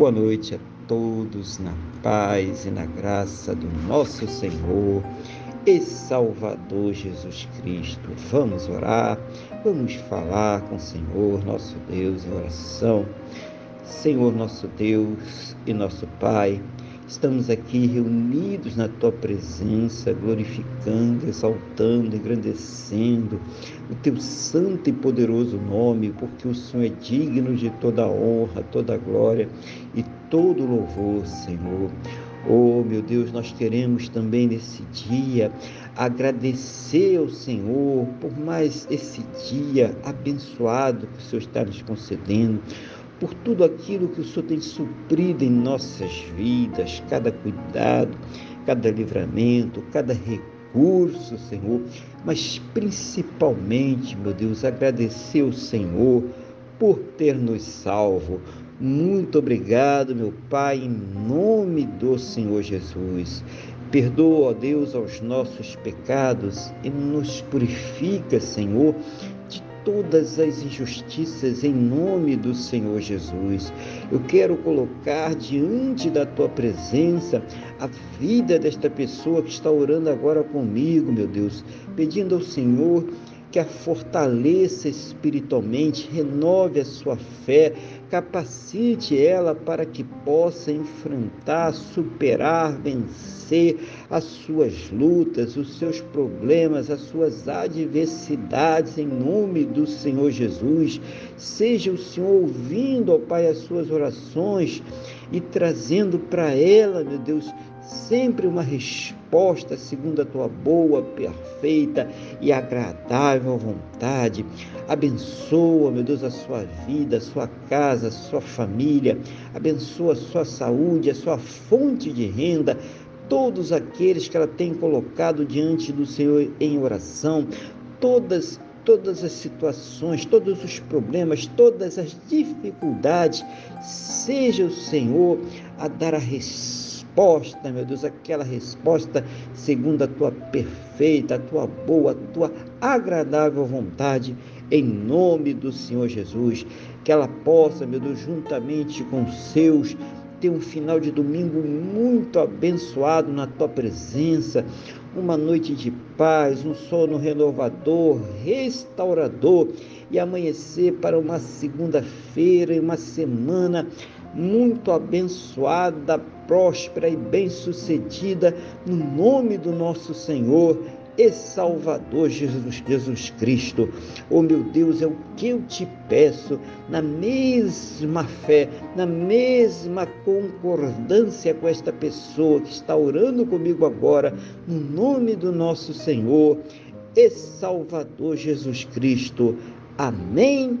Boa noite a todos na paz e na graça do nosso Senhor e Salvador Jesus Cristo. Vamos orar, vamos falar com o Senhor, nosso Deus, em oração. Senhor, nosso Deus e nosso Pai, Estamos aqui reunidos na tua presença, glorificando, exaltando, engrandecendo o teu santo e poderoso nome, porque o Senhor é digno de toda honra, toda glória e todo louvor, Senhor. Oh, meu Deus, nós queremos também nesse dia agradecer ao Senhor por mais esse dia abençoado que o Senhor está nos concedendo por tudo aquilo que o Senhor tem suprido em nossas vidas, cada cuidado, cada livramento, cada recurso, Senhor, mas principalmente, meu Deus, agradecer ao Senhor por ter nos salvo. Muito obrigado, meu Pai, em nome do Senhor Jesus. Perdoa, ó Deus, aos nossos pecados e nos purifica, Senhor, todas as injustiças em nome do Senhor Jesus. Eu quero colocar diante da tua presença a vida desta pessoa que está orando agora comigo, meu Deus, pedindo ao Senhor que a fortaleça espiritualmente, renove a sua fé, capacite ela para que possa enfrentar, superar, vencer as suas lutas, os seus problemas, as suas adversidades, em nome do Senhor Jesus. Seja o Senhor ouvindo, ó Pai, as suas orações e trazendo para ela, meu Deus, sempre uma resposta segundo a tua boa, perfeita e agradável vontade. Abençoa, meu Deus, a sua vida, a sua casa, a sua família. Abençoa a sua saúde, a sua fonte de renda todos aqueles que ela tem colocado diante do Senhor em oração, todas todas as situações, todos os problemas, todas as dificuldades, seja o Senhor a dar a resposta meu Deus, aquela resposta segundo a tua perfeita, a tua boa, a tua agradável vontade, em nome do Senhor Jesus. Que ela possa, meu Deus, juntamente com os seus, ter um final de domingo muito abençoado na tua presença, uma noite de paz, um sono renovador, restaurador e amanhecer para uma segunda-feira e uma semana muito abençoada, próspera e bem-sucedida, no nome do nosso Senhor e Salvador Jesus, Jesus Cristo. Oh meu Deus, é o que eu te peço, na mesma fé, na mesma concordância com esta pessoa que está orando comigo agora, no nome do nosso Senhor e Salvador Jesus Cristo. Amém